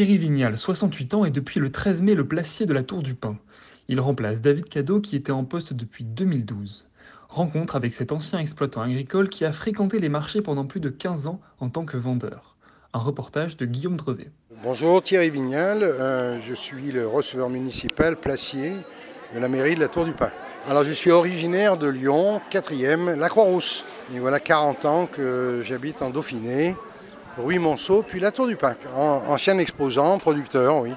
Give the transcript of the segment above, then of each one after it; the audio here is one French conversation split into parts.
Thierry Vignal, 68 ans, est depuis le 13 mai le placier de la Tour du Pin. Il remplace David Cadeau qui était en poste depuis 2012. Rencontre avec cet ancien exploitant agricole qui a fréquenté les marchés pendant plus de 15 ans en tant que vendeur. Un reportage de Guillaume Drevet. Bonjour Thierry Vignal, euh, je suis le receveur municipal placier de la mairie de la Tour du Pin. Alors je suis originaire de Lyon, 4e, la Croix-Rousse. Et voilà 40 ans que j'habite en Dauphiné, Rue Monceau, puis la Tour du Pin. En- Ancien exposant, producteur, oui,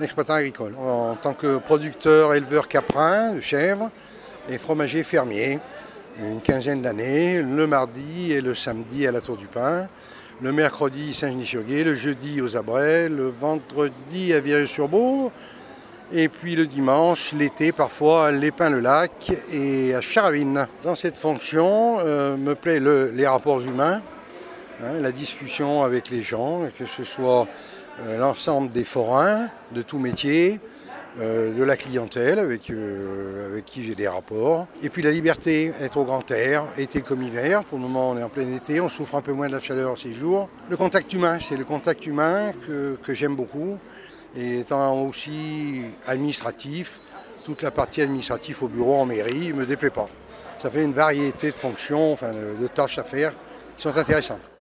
exploitant agricole. En tant que producteur, éleveur caprin de chèvres et fromager fermier, une quinzaine d'années, le mardi et le samedi à la Tour du Pin, le mercredi Saint-Genis-sur-Gué, le jeudi aux Abrets, le vendredi à Vieux-sur-Beau, et puis le dimanche, l'été, parfois à Lépin-le-Lac et à Charavine. Dans cette fonction, euh, me plaît le- les rapports humains, hein, la discussion avec les gens, que ce soit euh, l'ensemble des forains, de tout métier, euh, de la clientèle avec, euh, avec qui j'ai des rapports. Et puis la liberté, être au grand air, été comme hiver. Pour le moment, on est en plein été, on souffre un peu moins de la chaleur ces jours. Le contact humain, c'est le contact humain que, j'aime beaucoup. Et étant aussi administratif, toute la partie administrative au bureau en mairie ne me déplaît pas. Ça fait une variété de fonctions, enfin, de tâches à faire qui sont intéressantes.